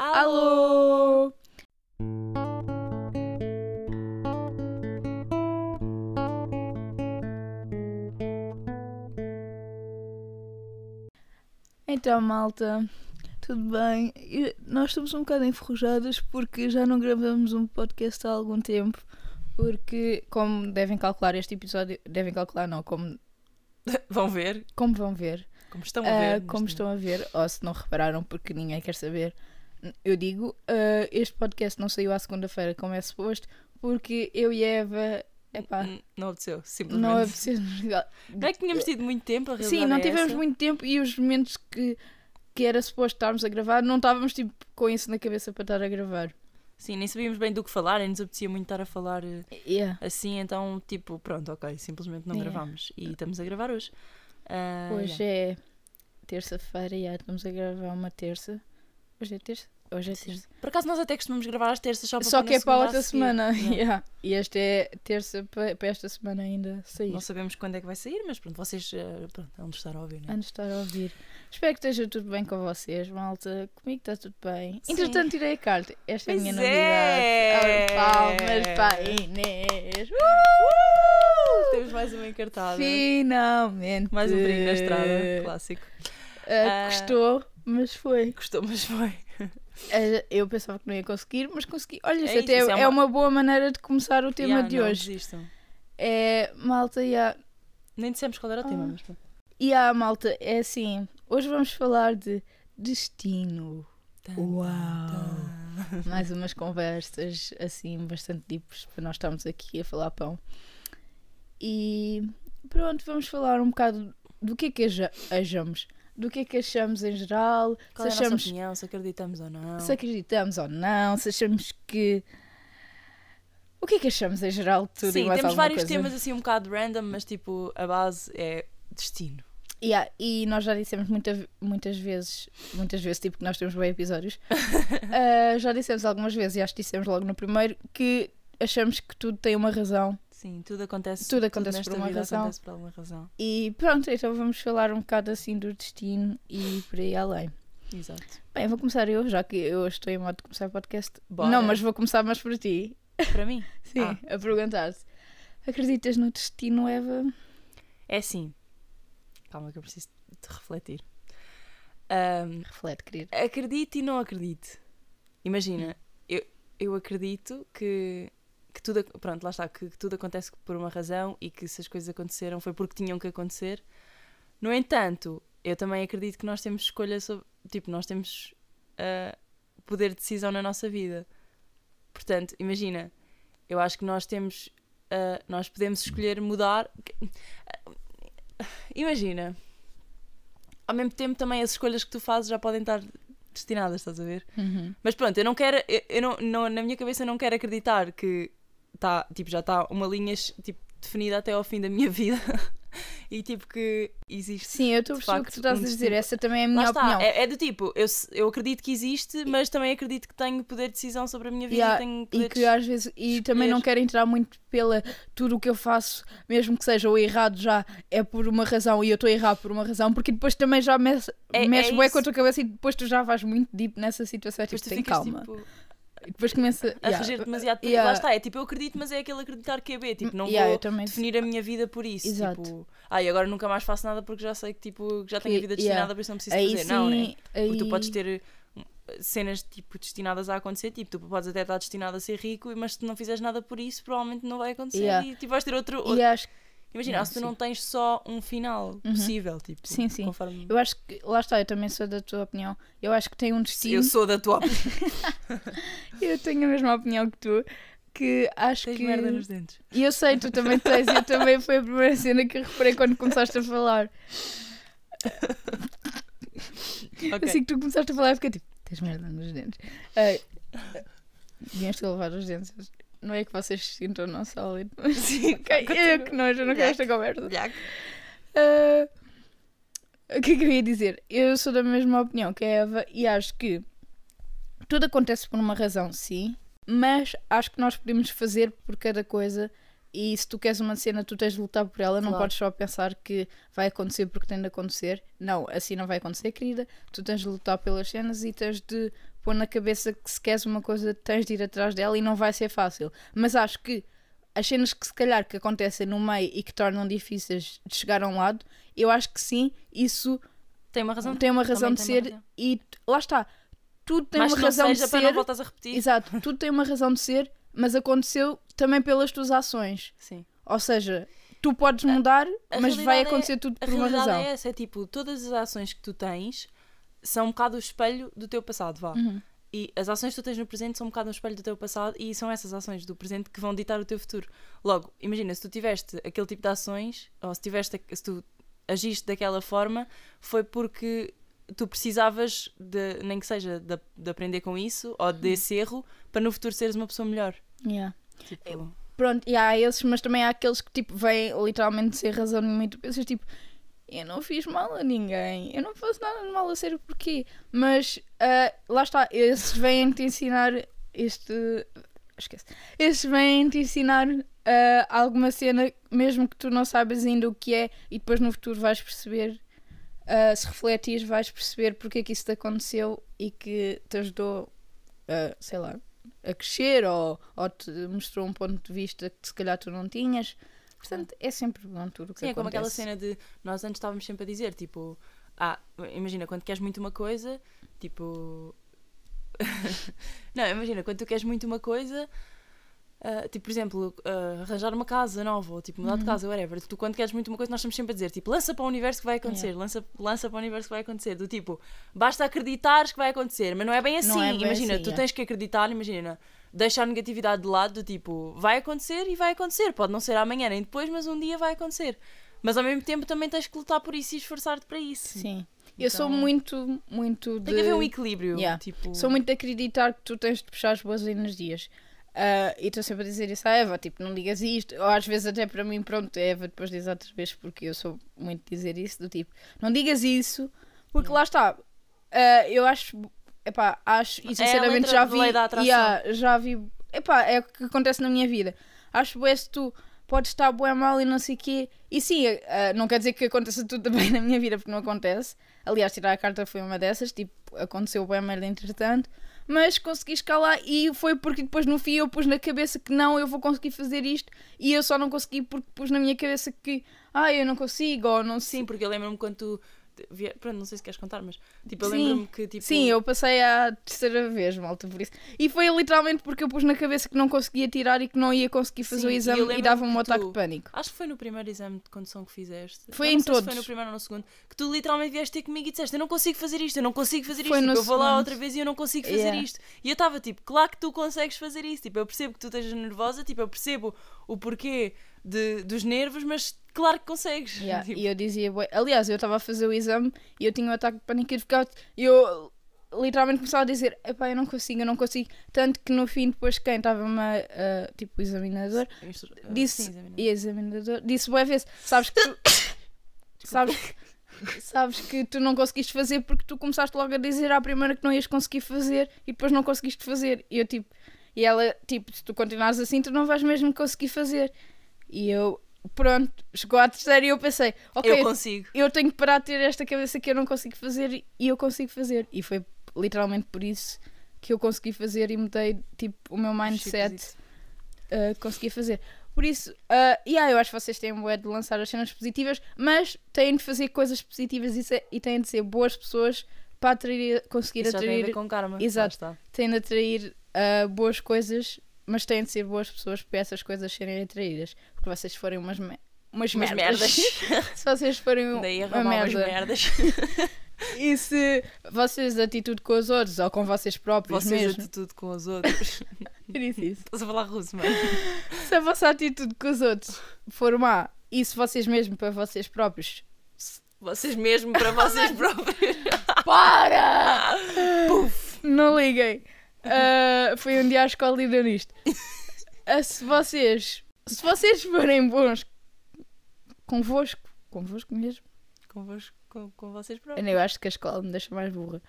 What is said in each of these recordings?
Alô! Então, malta, tudo bem? Eu- nós estamos um bocado enferrujadas porque já não gravamos um podcast há algum tempo. Porque, como devem calcular este episódio, devem calcular, não, como, Vão ver, como vão ver, como estão a ah, ver. como neste estão a ver, ou se não repararam, porque ninguém quer saber, eu digo, ah, este podcast não saiu à segunda-feira como é suposto, porque eu e a Eva, epá, Não aconteceu, simplesmente. não Não, é que tínhamos tido muito tempo, a Sim, não é tivemos essa. muito tempo e os momentos que, que era suposto estarmos a gravar, não estávamos tipo com isso na cabeça para estar a gravar. Sim, nem sabíamos bem do que falar, nem nos apetecia muito estar a falar eh, Yeah. assim, então, tipo, pronto, ok, simplesmente não Yeah. gravámos. E estamos a gravar hoje. Ah, Hoje yeah. é terça-feira e estamos a gravar uma terça. Hoje é terça? Hoje é terça. Por acaso nós até costumamos gravar às terças só para Só que é para a outra semana. Yeah. Yeah. E esta é terça para, esta semana ainda sair. Não sabemos quando é que vai sair, mas pronto, vocês eh, pronto, vão estar a ouvir, né? Antes de estar a ouvir. Espero que esteja tudo bem com vocês, malta. Comigo está tudo bem. Sim. Entretanto, tirei a carta. Esta é a minha Pois novidade. é! Palmas para a Inês. Uh! Temos mais uma encartada. Finalmente. Mais um brinco na estrada, clássico. Ah, Ah. Mas foi. Gostou, mas foi. Eu pensava que não ia conseguir, mas consegui. Olha, isso É até isso, é é, uma- uma... boa maneira de começar o tema Yeah, de não hoje. desistam. É, malta, e a Nem dissemos qual era o tema, Ah. mas pronto. e a malta, é assim. Hoje vamos falar de destino. Uau! Mais umas conversas assim bastante deeps para nós estarmos aqui a falar pão. E pronto, vamos falar um bocado do que é que aja- achamos. Do que é que achamos em geral. Qual é a se nossa achamos opinião, se acreditamos ou não. se acreditamos ou não, se achamos que. O que é que achamos em geral de tudo e Sim, mais temos vários coisa? temas assim um bocado random, mas tipo, a base é destino. Yeah, e nós já dissemos muita, muitas vezes, muitas vezes, tipo que nós temos bem episódios, ah, já dissemos algumas vezes, e acho que dissemos logo no primeiro, que achamos que tudo tem uma razão. Sim, tudo acontece, Tudo acontece nesta por uma razão. acontece por alguma razão. E pronto, então vamos falar um bocado assim do destino e por aí além. Exato. Bem, vou começar eu, já que eu estou em modo de começar o podcast. Bora. Não, mas vou começar mais por ti. Para mim, Sim, Ah. a perguntar-te. Acreditas no destino, Eva? é assim. Calma que eu preciso de refletir. Ahm, Reflete, querido. acredito e não acredito. Imagina, eu, eu acredito que, que tudo, pronto, lá está, que, que tudo acontece por uma razão e que se as coisas aconteceram foi porque tinham que acontecer. No entanto, eu também acredito que nós temos escolha sobre, tipo, nós temos ah, poder de decisão na nossa vida. Portanto, imagina, eu acho que nós temos, ah, nós podemos escolher mudar. Imagina, ao mesmo tempo também as escolhas que tu fazes já podem estar destinadas, estás a ver? Uhum. Mas pronto, eu não quero, eu, eu não, não- na minha cabeça eu não quero acreditar que tá, tipo, já está uma linha tipo, definida até ao fim da minha vida e tipo que existe. Sim, eu estou a perceber o que tu estás um a dizer. Essa também é a Lá minha está, opinião. é, é do tipo, eu, eu acredito que existe, mas também acredito que tenho poder de decisão sobre a minha vida Yeah, e tenho E que às vezes e também não quero entrar muito pela tudo o que eu faço, mesmo que seja o errado já é por uma razão e eu estou errado por uma razão, porque depois também já mexe, É- mexe é isso. com a tua cabeça e depois tu já vais muito deep nessa situação, é tipo, tu tem calma. tipo, E depois começa a yeah, reger demasiado. Porque yeah. Lá está, é tipo, eu acredito, mas é aquele acreditar que é B. Tipo, não yeah, vou definir a minha vida por isso. Exato. Tipo, ah, e agora nunca mais faço nada porque já sei que tipo, já tenho a vida destinada, por isso não preciso aí fazer. sim, Não, né? aí... Porque tu podes ter hum, cenas tipo destinadas a acontecer, tipo, tu podes até estar destinado a ser rico, mas se não fizeres nada por isso, provavelmente não vai acontecer Yeah. e tipo, vais ter outro. acho Imagina, se tu sim. não tens só um final Uhum. possível, tipo, Sim, sim. conforme. eu acho que lá está, eu também sou da tua opinião. Eu acho que tem um destino. Eu sou da tua opinião. Eu tenho a mesma opinião que tu, que acho Tens que merda nos dentes. E eu sei, tu também tens, eu também foi a primeira cena que eu reparei quando começaste a falar. Ok. Assim que tu começaste a falar, eu fiquei tipo, tens merda nos dentes. Ai, Devias ter levado os dentes. Não é que vocês se sintam não sólido, mas Sim, ok, continua. eu que nojo, eu não quero esta conversa. Ah, o que é que eu ia dizer? Eu sou da mesma opinião que a Eva e acho que tudo acontece por uma razão, sim, mas acho que nós podemos fazer por cada coisa e se tu queres uma cena, tu tens de lutar por ela, não Claro. podes só pensar que vai acontecer porque tem de acontecer. Não, assim não vai acontecer, querida. Tu tens de lutar pelas cenas e tens de pôr na cabeça que se queres uma coisa, tens de ir atrás dela e não vai ser fácil. Mas acho que as cenas que se calhar que acontecem no meio e que tornam difíceis de chegar a um lado, eu acho que sim, isso Tem uma razão. tem uma razão de ser razão. e lá está. Tudo tem Mas uma razão seja de para ser. não voltas a repetir. Exato, tudo tem uma razão de ser, mas aconteceu também pelas tuas ações. Sim. Ou seja, tu podes mudar, a mas vai é- acontecer tudo A por uma realidade razão. é essa, é tipo, todas as ações que tu tens são um bocado o espelho do teu passado, vá. Uhum. E as ações que tu tens no presente são um bocado um espelho do teu passado e são essas ações do presente que vão ditar o teu futuro. Logo, imagina, se tu tiveste aquele tipo de ações, ou se, tiveste, se tu agiste daquela forma, foi porque tu precisavas, de, nem que seja, de, de aprender com isso, ou desse erro, para no futuro seres uma pessoa melhor. Yeah. Tipo, Pronto, e há esses, mas também há aqueles que tipo vêm literalmente sem razão nenhuma e tu pensas tipo, eu não fiz mal a ninguém, eu não faço nada de mal a sério porquê. Mas ah, lá está, esses vêm te ensinar este. Esquece. Esses vêm te ensinar ah, alguma cena, mesmo que tu não saibas ainda o que é, e depois no futuro vais perceber. ah, se refletires, vais perceber porque é que isso te aconteceu e que te ajudou, sei lá, a crescer ou, ou te mostrou um ponto de vista que se calhar tu não tinhas. Portanto, é sempre bom tudo o que Sim, é como aquela acontece. cena de nós antes estávamos sempre a dizer, tipo, ah, imagina, quando queres muito uma coisa, tipo. não, imagina, quando tu queres muito uma coisa, ah, tipo, por exemplo, ah, arranjar uma casa nova, ou tipo, mudar Uhum. de casa, whatever, tu quando queres muito uma coisa, nós estamos sempre a dizer, tipo, lança para o universo que vai acontecer, lança, lança para o universo que vai acontecer, do tipo, basta acreditares que vai acontecer, mas não é bem assim, Não é bem imagina, assim, tu é. tens que acreditar, imagina. Deixa a negatividade de lado, do tipo, vai acontecer e vai acontecer. Pode não ser amanhã nem depois, mas um dia vai acontecer. Mas ao mesmo tempo também tens que lutar por isso e esforçar-te para isso. Sim. Eu sou Então- muito, muito de... Tem que haver um equilíbrio. Yeah. Tipo, Sou muito de acreditar que tu tens de puxar as boas energias. Ah, e estou sempre a dizer isso à Eva, tipo, não digas isto. Ou às vezes até para mim, pronto, a Eva depois diz outras vezes porque eu sou muito de dizer isso, do tipo, não digas isso, porque lá está. Ah, eu acho, epá, acho, e É sinceramente letra já vi, yeah, já vi, epá, é o que acontece na minha vida. Acho bué se tu podes estar bué mal e não sei o quê. E sim, ah, não quer dizer que aconteça tudo também na minha vida, porque não acontece. Aliás, tirar a carta foi uma dessas, tipo, aconteceu bué merda entretanto. Mas consegui escalar e foi porque depois no fim eu pus na cabeça que não, eu vou conseguir fazer isto. E eu só não consegui porque pus na minha cabeça que, ah, eu não consigo, ou não sei. Sim, porque eu lembro-me quando tu. Pronto, não sei se queres contar, mas tipo, eu lembro-me que tipo. Sim, eu passei à terceira vez, malta, por isso. E foi literalmente porque eu pus na cabeça que não conseguia tirar e que não ia conseguir fazer Sim, o e exame e, lembro-me dava-me um que ataque tu- de pânico. Acho que foi no primeiro exame de condução que fizeste. Foi em todos. foi no primeiro ou no segundo. Que tu literalmente vieste ter comigo e disseste: Eu não consigo fazer isto, eu não consigo fazer isto. Tipo, eu vou lá segundo. outra vez e eu não consigo fazer Yeah. isto. E eu estava tipo: Claro que tu consegues fazer isso. Tipo, eu percebo que tu estejas nervosa, tipo, eu percebo o porquê de, dos nervos, mas claro que consegues. Yeah, Tipo, E eu dizia, bué- aliás, eu estava a fazer o exame e eu tinha um ataque de pânico e eu literalmente começava a dizer, epá, eu não consigo, eu não consigo. Tanto que no fim, depois quem estava-me, a- a- tipo, o examinador, ah, disse, sim, examinador. e examinador, disse boa vez, sabes que tu, sabes, sabes que tu não conseguiste fazer porque tu começaste logo a dizer à primeira que não ias conseguir fazer e depois não conseguiste fazer. E eu tipo, e ela, tipo, se tu continuares assim, tu não vais mesmo conseguir fazer. E eu, pronto, chegou à terceira e eu pensei, ok, Eu consigo. eu tenho que parar de ter esta cabeça que eu não consigo fazer e eu consigo fazer. E foi literalmente por isso que eu consegui fazer e mudei tipo o meu mindset uh, consegui fazer. Por isso, uh, yeah, eu acho que vocês têm um de lançar as cenas positivas, mas têm de fazer coisas positivas e, se- e têm de ser boas pessoas para atrair, conseguir Isso já tem a ver atrair, com karma. Exato. Têm de atrair uh, boas coisas, mas têm de ser boas pessoas para essas coisas serem atraídas. Porque vocês forem umas, me- umas, Umas merdas. merdas. se vocês forem Daí uma merda. merdas. E se vocês atitude com os outros ou com vocês próprios Vocês mesmo. atitude com os outros. Eu disse isso. Estás a falar russo, mano. Se a vossa atitude com os outros for má, e se vocês mesmo para vocês próprios. Vocês mesmo para vocês próprios. Para! Não liguem. Ah, foi um dia à escola e deu nisto. Ah, se vocês. Se vocês forem bons convosco. Convosco mesmo? Convosco, com, com vocês próprios. Eu acho que a escola me deixa mais burra.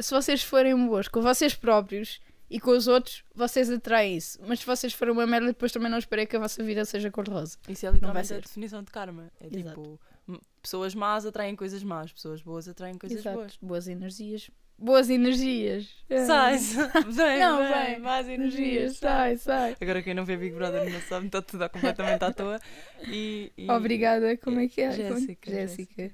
Se vocês forem bons com vocês próprios e com os outros vocês atraem isso. Mas se vocês forem uma merda, depois também não esperem que a vossa vida seja cor-de-rosa. Isso é literalmente a definição de karma. É Exato. tipo, pessoas más atraem coisas más, pessoas boas atraem coisas Exato. boas. Boas energias. Boas energias. Sai, sai. Vem, Não, vem, vem. más Energias, energias. sai, sai. Agora quem não vê Big Brother não sabe, está tudo completamente à toa. E, e- Obrigada, como é que é? Jéssica, Jéssica.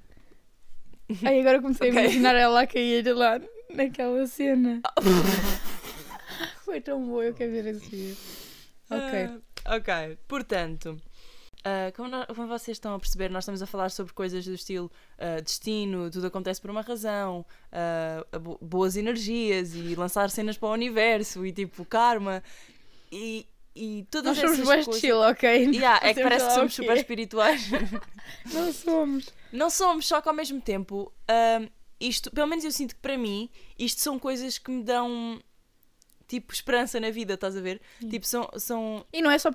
Ai, agora comecei Ok. a imaginar ela a cair lá naquela cena. Foi tão boa, eu quero ver esse vídeo. Ok. Ah, ok, portanto, ah, como, nó- como vocês estão a perceber, nós estamos a falar sobre coisas do estilo ah, destino, tudo acontece por uma razão, a bo- boas energias e lançar cenas para o universo e tipo karma e, e todas Nós somos essas mais coisas. chill, ok? Yeah, é que parece que somos super espirituais. Não somos. Não somos, só que ao mesmo tempo, isto, pelo menos eu sinto que para mim, isto são coisas que me dão tipo esperança na vida, estás a ver? Tipo, são, são E não é só.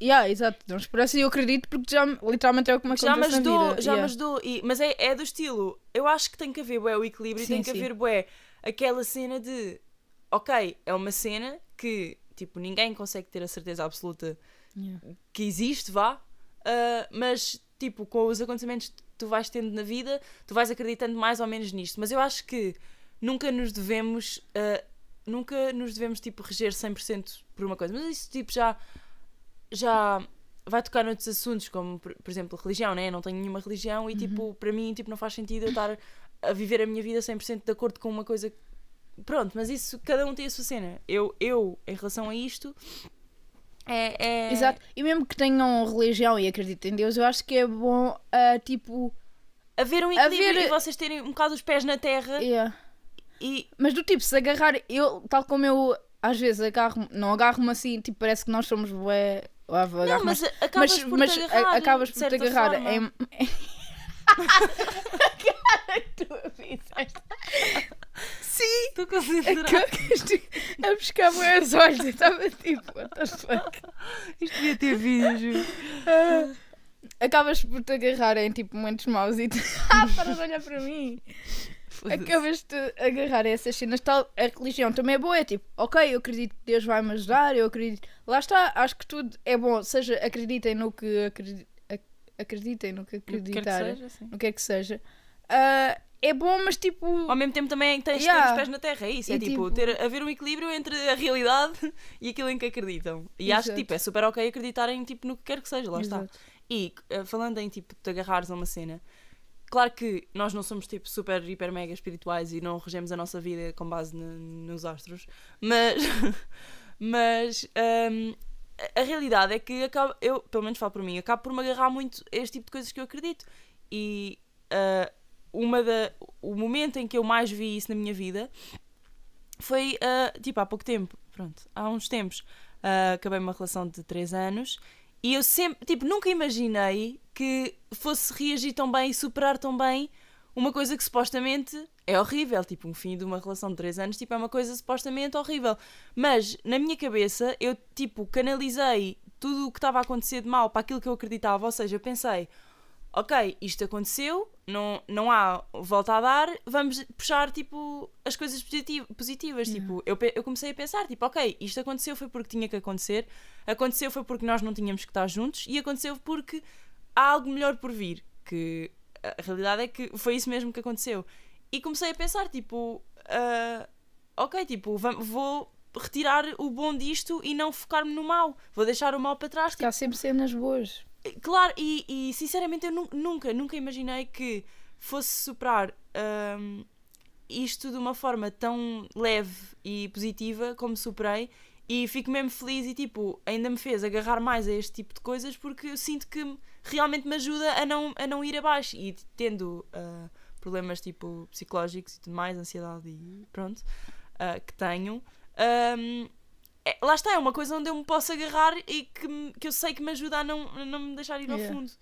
Yeah, exato, não esperança e eu acredito porque já literalmente é o que me já me ajudou, já me Yeah. ajudou. E, mas é, é do estilo, eu acho que tem que haver bué, o equilíbrio, Sim, tem que sim. haver bué, aquela cena de ok, é uma cena que tipo, ninguém consegue ter a certeza absoluta Yeah. que existe, vá, ah, mas tipo, com os acontecimentos que tu vais tendo na vida, tu vais acreditando mais ou menos nisto. Mas eu acho que nunca nos devemos, ah, nunca nos devemos tipo reger 100% por uma coisa. Mas isso tipo já já vai tocar noutros assuntos, como por, por exemplo religião, né? Eu não tenho nenhuma religião e tipo, para mim tipo, não faz sentido eu estar a viver a minha vida 100% de acordo com uma coisa. Pronto, mas isso cada um tem a sua cena. Eu, eu em relação a isto, é, é... Exato. E mesmo que tenham religião e acreditem em Deus, eu acho que é bom, ah, tipo. haver um equilíbrio Haver- e vocês terem um bocado os pés na terra yeah. E Mas do tipo, se agarrar, eu, tal como eu às vezes agarro, não agarro-me assim, tipo, parece que nós somos bué. vou não, mas assim. acabas mas, por mas te agarrar, acabas por te agarrar forma. em. a cara que tu fizeste. Sim! tu consideras Acabas a buscar os olhos. Eu estava tipo, what the fuck? isto devia ter vídeo. Ah, acabas por te agarrar em tipo momentos maus e tu. Ah, para de olhar para mim! Acabas de agarrar essas cenas. Tal, a religião também é boa. É tipo, ok, eu acredito que Deus vai me ajudar. Eu acredito. Lá está, acho que tudo é bom. Seja, acreditem no que acredi- ac- acreditem no que No que quer que acreditarem. seja, sim. No que é que seja. Ah, é bom, mas tipo. ao mesmo tempo também tens de Yeah. ter os pés na terra, é isso, é E tipo, tipo- ter, haver um equilíbrio entre a realidade e aquilo em que acreditam. E acho que Exato. tipo, é super ok acreditarem tipo, no que quer que seja, lá está. Exato. E eh, falando em tipo te agarrares a uma cena, claro que nós não somos tipo super, hiper, mega espirituais e não regemos a nossa vida com base nos astros, mas, mas hum, a- realidade é que acabo, eu, pelo menos falo por mim, acabo por me agarrar muito a este tipo de coisas que eu acredito. E ah, uma da, o momento em que eu mais vi isso na minha vida foi ah, tipo há pouco tempo, pronto, há uns tempos. ah, acabei uma relação de 3 anos e eu sempre, tipo, nunca imaginei que fosse reagir tão bem e superar tão bem uma coisa que supostamente é horrível. Tipo, um fim de uma relação de 3 anos, tipo, é uma coisa supostamente horrível. Mas, na minha cabeça, eu, tipo, canalizei tudo o que estava a acontecer de mal para aquilo que eu acreditava. Ou seja, eu pensei, ok, isto aconteceu, não, não há volta a dar, vamos puxar, tipo, as coisas positi- positivas. Tipo, eu, eu comecei a pensar, tipo, ok, isto aconteceu foi porque tinha que acontecer, aconteceu foi porque nós não tínhamos que estar juntos e aconteceu porque há algo melhor por vir. Que a realidade é que foi isso mesmo que aconteceu. E comecei a pensar, tipo, ah, ok, tipo, vou retirar o bom disto e não focar-me no mal. Vou deixar o mal para trás. Porque há sempre cenas boas. Claro, e, e, sinceramente eu nu- nunca, nunca imaginei que fosse superar hum, isto de uma forma tão leve e positiva como superei e fico mesmo feliz e tipo, ainda me fez agarrar mais a este tipo de coisas porque eu sinto que realmente me ajuda a não, a não ir abaixo e tendo ah, problemas tipo psicológicos e tudo mais, ansiedade e pronto, ah, que tenho. hum, é- lá está, é uma coisa onde eu me posso agarrar e que, que eu sei que me ajuda a não, a não me deixar ir ao Yeah. fundo.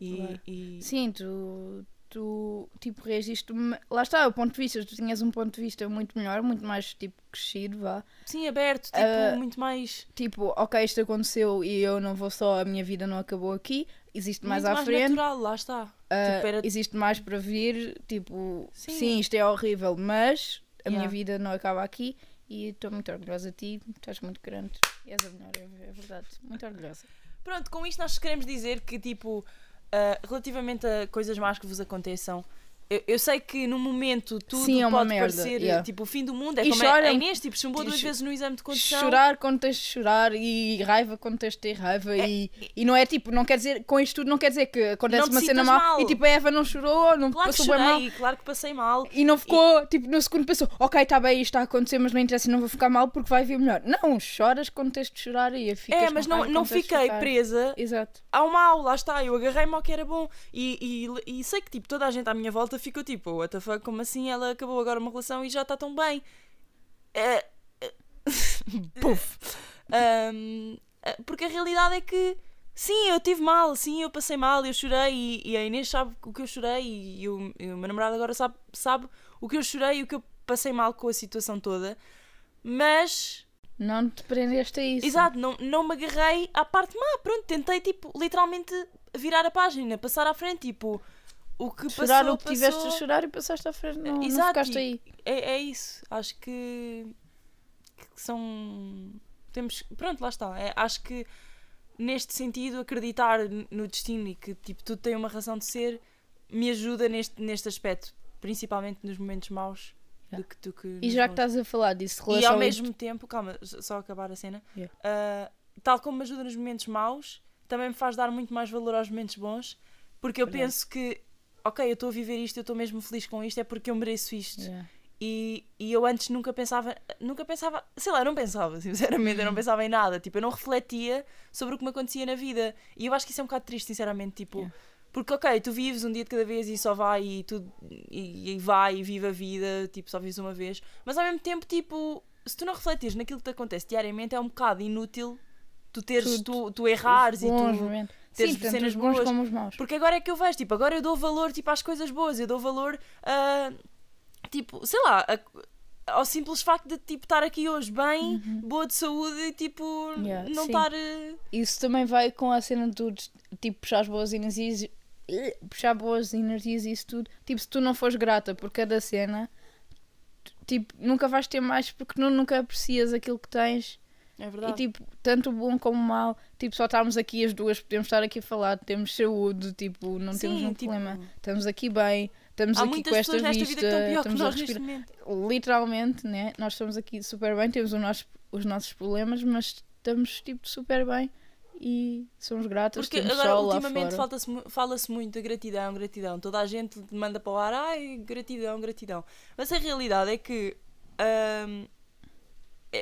E, Claro. e- Sim, tu, tu tipo, reagiste. Lá está, o ponto de vista. Tu tinhas um ponto de vista muito melhor, muito mais tipo crescido, vá. sim, aberto, tipo, Ah, muito mais. Tipo, ok, isto aconteceu e eu não vou só, a minha vida não acabou aqui. Existe mais muito à mais frente. natural, lá está. ah, Tipo, era- Existe mais para vir. Tipo, Sim. sim. isto é horrível, mas a minha Yeah. vida não acaba aqui. E estou muito orgulhosa de ti, estás muito grande. És a melhor, é, é verdade. Muito orgulhosa. Pronto, com isto nós queremos dizer que, tipo, ah, relativamente a coisas más que vos aconteçam, eu, eu sei que no momento tudo Sim, é pode merda, parecer yeah. tipo o fim do mundo. É E como chora- a Inês, tipo, chumbou duas vezes no exame de condução. Chorar quando tens de chorar e raiva quando tens de ter raiva. E, e não é tipo, não quer dizer, com isto tudo, não quer dizer que acontece uma cena mal, mal. e tipo a Eva não chorou, não Claro que passou bem mal. chorei, claro que passei mal. E não ficou, tipo, no segundo pensou, ok, está bem, isto está a acontecer, mas não interessa, não vou ficar mal porque vai vir melhor. Não, choras quando tens de chorar e ficas É, mas não, não fiquei presa Exato. ao mal, lá está, eu agarrei-me ao que era bom e, e, e sei que tipo, toda a gente à minha volta ficou tipo, what the fuck, como assim ela acabou agora uma relação e já está tão bem? É, é, Puf. Ahm, é, porque a realidade é que sim, eu tive mal, sim, eu passei mal, eu chorei e, e a Inês sabe o que eu chorei e, o, e o meu namorado agora sabe, sabe o que eu chorei e o que eu passei mal com a situação toda, mas Não te prendeste a isso. Exato, não, não me agarrei à parte má. Pronto, tentei, tipo, literalmente virar a página, passar à frente, tipo, o que Chorar passou, o que tiveste a passou. chorar e passaste à frente, não, não Exato, ficaste e- aí. É, é isso. Acho que, que são. Temos. Pronto, lá está. É, acho que neste sentido, acreditar no destino e que tipo, tudo tem uma razão de ser me ajuda neste, neste aspecto, principalmente nos momentos maus. Do que, do que E já que estás a falar disso, E relação ao a mesmo tempo, calma, só acabar a cena, Yeah. ah, tal como me ajuda nos momentos maus, também me faz dar muito mais valor aos momentos bons, porque eu Verdade. penso que, ok, eu estou a viver isto, eu estou mesmo feliz com isto, é porque eu mereço isto. Yeah. E, e eu antes nunca pensava, nunca pensava, sei lá, eu não pensava, sinceramente, Uhum. eu não pensava em nada, tipo, eu não refletia sobre o que me acontecia na vida. E eu acho que isso é um bocado triste, sinceramente, tipo, Yeah. porque ok, tu vives um dia de cada vez e só vai e tudo, e, e vai e vive a vida, tipo, só vives uma vez, mas ao mesmo tempo, tipo, se tu não refletires naquilo que te acontece diariamente, é um bocado inútil tu teres, tu, tu errares Os e tu. momentos. Teres Sim, tanto cenas os bons boas. como os maus. Porque agora é que eu vejo, tipo, agora eu dou valor tipo, às coisas boas, eu dou valor a, tipo, sei lá, a- ao simples facto de tipo, estar aqui hoje bem, boa de saúde e tipo, Uhum. Yeah, não sim. estar. Isso também vai com a cena de tu, tipo, puxar as boas energias, puxar boas energias e isso tudo. Tipo, se tu não fores grata por cada cena, tipo, nunca vais ter mais porque nu- nunca aprecias aquilo que tens. É E verdade. tipo, tanto bom como o mau, tipo, só estarmos aqui as duas, podemos estar aqui a falar, temos saúde, tipo, não temos Sim, um tipo, problema. Estamos aqui bem, estamos Há aqui com esta vista, estamos a respirar. Literalmente, né? Nós estamos aqui super bem, temos nosso- os nossos problemas, mas estamos tipo super bem e somos gratas. Porque temos agora, ultimamente, fala-se mu- fala-se muito de gratidão, gratidão. Toda a gente manda para o ar, ai, gratidão, gratidão. Mas a realidade é que é-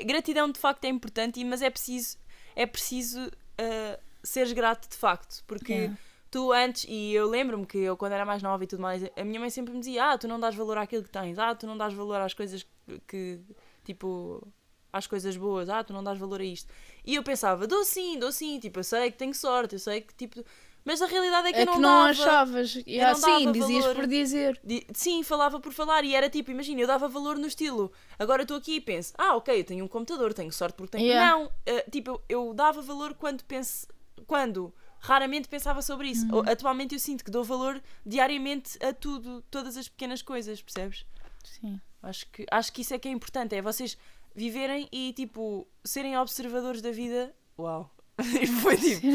gratidão de facto é importante, mas é preciso, é preciso ah, seres grato de facto. Porque Yeah. tu antes, e eu lembro-me que eu quando era mais nova e tudo mais, a minha mãe sempre me dizia: Ah, tu não dás valor àquilo que tens, ah, tu não dás valor às coisas que, que, tipo, às coisas boas, ah, tu não dás valor a isto. E eu pensava: Dou sim, dou sim, tipo, eu sei que tenho sorte, eu sei que, tipo. Mas a realidade é que É eu não, que não dava. achavas. Yeah, não sim, dizias valor. por dizer. Di- Sim, falava por falar e era tipo, imagina, eu dava valor no estilo. Agora estou aqui e penso, ah, ok, eu tenho um computador, tenho sorte porque tenho. Yeah. Não, eh, tipo, eu, eu dava valor quando penso. Quando raramente pensava sobre isso. Uhum. Atualmente eu sinto que dou valor diariamente a tudo, todas as pequenas coisas, percebes? Sim. Acho que, acho que isso é que é importante, é vocês viverem e tipo, serem observadores da vida. Uau! Foi tipo.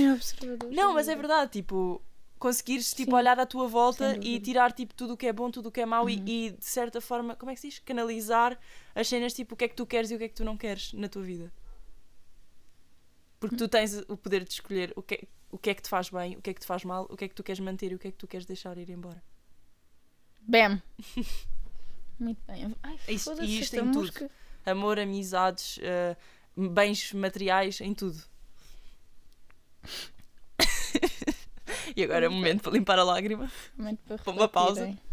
Não, mas é verdade, tipo, conseguires tipo, Sim. olhar à tua volta e tirar tipo, tudo o que é bom, tudo o que é mau e- Uhum. e, de certa forma, como é que se diz? Canalizar as cenas tipo o que é que tu queres e o que é que tu não queres na tua vida. Porque tu tens o poder de escolher o que, é, o que é que te faz bem, o que é que te faz mal, o que é que tu queres manter e o que é que tu queres deixar ir embora. Bam! Muito bem. Ai, Isso- foda-se, e isto em tudo. Amor, amizades, eh, bens materiais, em tudo. e agora é o momento para limpar a lágrima. Realmente para Para uma pausa. refletirem.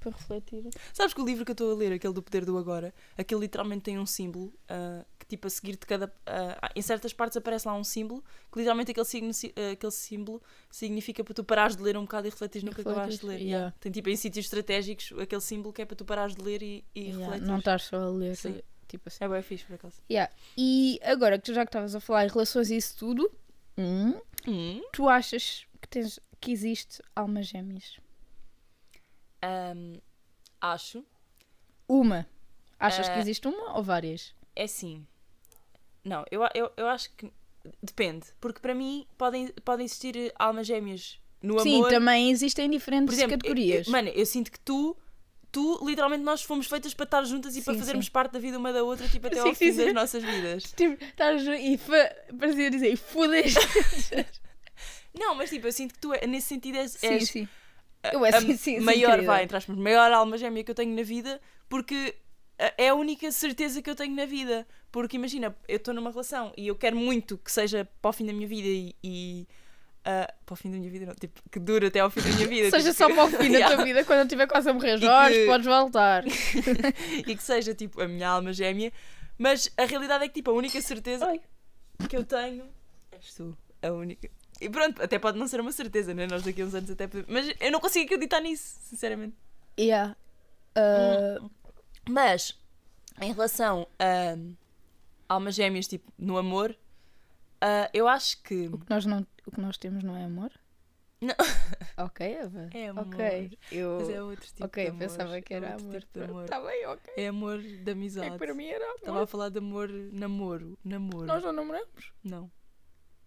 Para refletir. Sabes que o livro que eu estou a ler, aquele do Poder do Agora, aquele literalmente tem um símbolo ah, que, tipo, a seguir de cada. ah, em certas partes aparece lá um símbolo que, literalmente, aquele, signo, ah, aquele símbolo significa para tu parares de ler um bocado e refletires no que acabaste de ler. Yeah. Tem, tipo, em sítios estratégicos, aquele símbolo que é para tu parares de ler e, e Yeah, refletires. não estás só a ler. Sim. Tipo assim. É bem fixe, por acaso. Yeah. E agora que tu já que estavas a falar em relações e isso tudo, hum, Hum. tu achas que, tens, que existe almas gêmeas? Ahm, acho. Uma. Achas que Eh, existe uma ou várias? é assim. Não, eu, eu, eu acho que depende. Porque para mim podem, podem existir almas gêmeas no Sim, amor. também existem diferentes Por exemplo, eu- categorias. eu- mano, eu sinto que tu, tu, literalmente, nós fomos feitas para estar juntas e para Sim, fazermos sim. parte da vida uma da outra, tipo, até Sim, ao fim das nossas vidas. Tipo, estás e parecia dizer, e. Não, mas tipo, eu sinto que tu, é- nesse sentido, és, sim, és sim. a- Eu é a sim, sim, maior, querida. vai, entre aspas, maior alma gêmea que eu tenho na vida, porque é a única certeza que eu tenho na vida. Porque imagina, eu estou numa relação e eu quero muito que seja para o fim da minha vida e. e, ah, para o fim da minha vida, não, tipo, que dure até ao fim da minha vida. Seja tipo, só para o fim da tua vida, quando eu estiver quase a morrer, Jorge, que- podes voltar. e que seja tipo a minha alma gêmea, mas a realidade é que tipo a única certeza Oi. que eu tenho és tu, a única. E pronto, até pode não ser uma certeza, né? Nós daqui a uns anos até podemos- Mas eu não consigo acreditar nisso, sinceramente. Yeah. Uh, Mas em relação a almas gêmeas, tipo, no amor, ah, eu acho que. o, que nós não, o que nós temos não é amor? Não. Ok, Eva. É amor. Ok, eu... Mas é outro tipo ok, de amor. pensava que é era outro amor. Tipo amor. Tá bem, ok. É amor de amizade. É que para mim era amor. Estava a falar de amor, namoro. Namoro. Nós não namoramos? Não.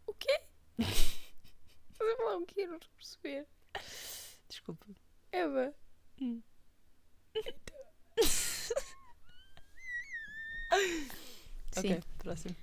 O quê? Estás a falar o quê? Não estou a perceber. Desculpa. Eva. Hum. Sim. Ok, próximo.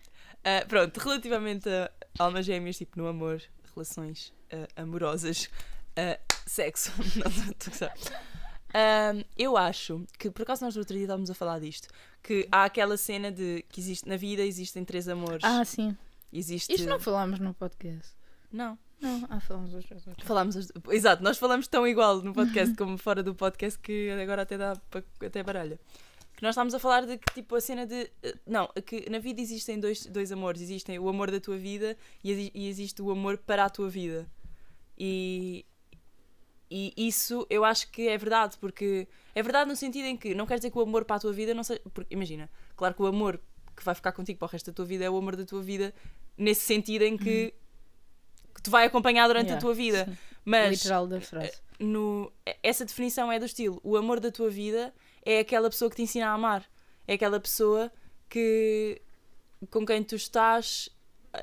Ah, pronto, relativamente a almas gêmeas, tipo no amor, relações ah, amorosas, ah, sexo, não estou a eu acho que, por acaso nós no outro dia estávamos a falar disto, que há aquela cena de que existe na vida existem três amores. Ah, sim. existe... Isto não falámos no podcast. Não. Não, ah, os dois. Falámos as- Exato, nós falamos tão igual no podcast como fora do podcast que agora até dá para até baralha. Que nós estávamos a falar de que tipo a cena de. eh, Não, que na vida existem dois, dois amores. Existem o amor da tua vida e, e existe o amor para a tua vida. E, e isso eu acho que é verdade, porque é verdade no sentido em que não quer dizer que o amor para a tua vida não seja. Porque, imagina, claro que o amor que vai ficar contigo para o resto da tua vida é o amor da tua vida, nesse sentido em que, que te vai acompanhar durante a Yeah, tua vida. Mas Literal da frase. no, essa definição é do estilo: o amor da tua vida é aquela pessoa que te ensina a amar, é aquela pessoa que com quem tu estás.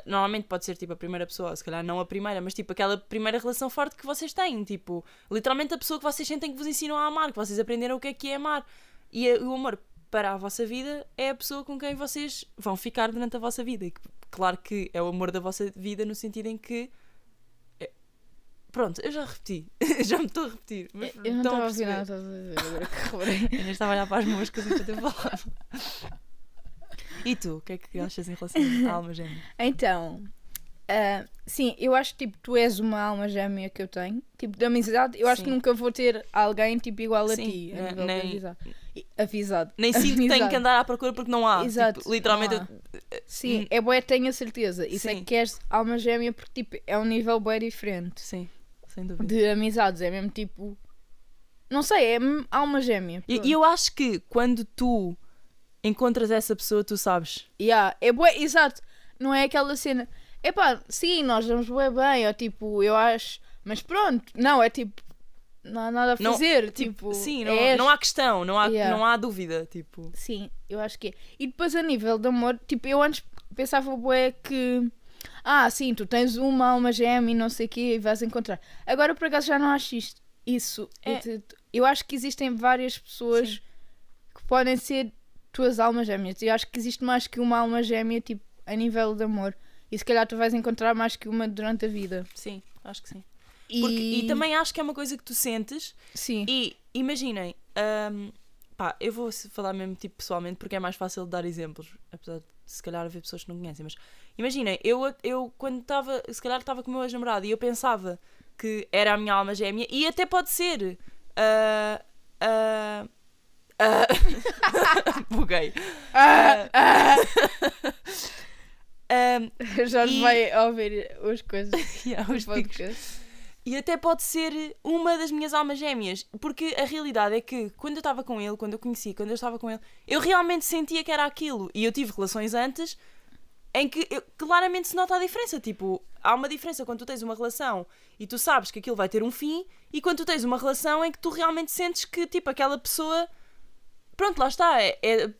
Normalmente pode ser tipo a primeira pessoa, se calhar não a primeira, mas tipo aquela primeira relação forte que vocês têm. Tipo, literalmente a pessoa que vocês sentem que vos ensinam a amar, que vocês aprenderam o que é que é amar. E o amor para a vossa vida é a pessoa com quem vocês vão ficar durante a vossa vida. Claro que é o amor da vossa vida no sentido em que. É- Pronto, eu já repeti. já me estou a repetir. mas Eu não estava a ouvir nada, estás a dizer, agora que reparei. Eu estava a olhar para as moscas enquanto eu falava. E tu, o que é que achas em relação à alma gêmea? Então, ah, sim, eu acho que tipo, tu és uma alma gêmea que eu tenho. Tipo, de amizade, eu acho que Sim. nunca vou ter alguém tipo igual a Sim, ti. A ne- nível nem- avisado. E- Avisado. Nem sinto que tenho que andar à procura porque não há. Exato, Tipo, literalmente. há. eu- Sim, Hum. é boé, tenho a certeza. Isso é Sim. que queres alma gêmea porque tipo, é um nível bem diferente Sim, sem dúvida. de amizades. É mesmo tipo. Não sei, é alma gêmea. E, e eu acho que quando tu encontras essa pessoa, tu sabes. Yeah, é bué, exato. Não é aquela cena. Epá, sim, nós vamos bué bem, ou tipo, eu acho. Mas pronto, não, é tipo. Não há nada a Não, fazer. Tipo, tipo, sim, não, és- não há questão, não há, Yeah. não há dúvida. Tipo, Sim, eu acho que é. E depois a nível de amor, tipo, eu antes pensava bué que. Ah, sim, tu tens uma alma gêmea e não sei o quê e vais encontrar. Agora por acaso já não acho isto. Isso. É. Eu acho que existem várias pessoas Sim. que podem ser tuas almas gêmeas. Eu acho que existe mais que uma alma gêmea, tipo, a nível de amor. E se calhar tu vais encontrar mais que uma durante a vida. sim, acho que sim. E, Porque- e também acho que é uma coisa que tu sentes Sim. E imaginem, hum, pá, eu vou falar mesmo tipo pessoalmente porque é mais fácil de dar exemplos, apesar de se calhar haver pessoas que não conhecem, mas imaginem, eu, eu quando estava, se calhar estava com o meu ex-namorado e eu pensava que era a minha alma gêmea e até pode ser. ah, ah, ah, buguei. Ah, ah. Hum, Já E- vai ouvir as coisas. yeah, Os podcasts. E até pode ser uma das minhas almas gêmeas, porque a realidade é que quando eu estava com ele, quando eu conheci, quando eu estava com ele, eu realmente sentia que era aquilo. E eu tive relações antes em que eu- claramente se nota a diferença. Tipo, há uma diferença quando tu tens uma relação e tu sabes que aquilo vai ter um fim, e quando tu tens uma relação em que tu realmente sentes que, tipo, aquela pessoa. Pronto, lá está. É, é-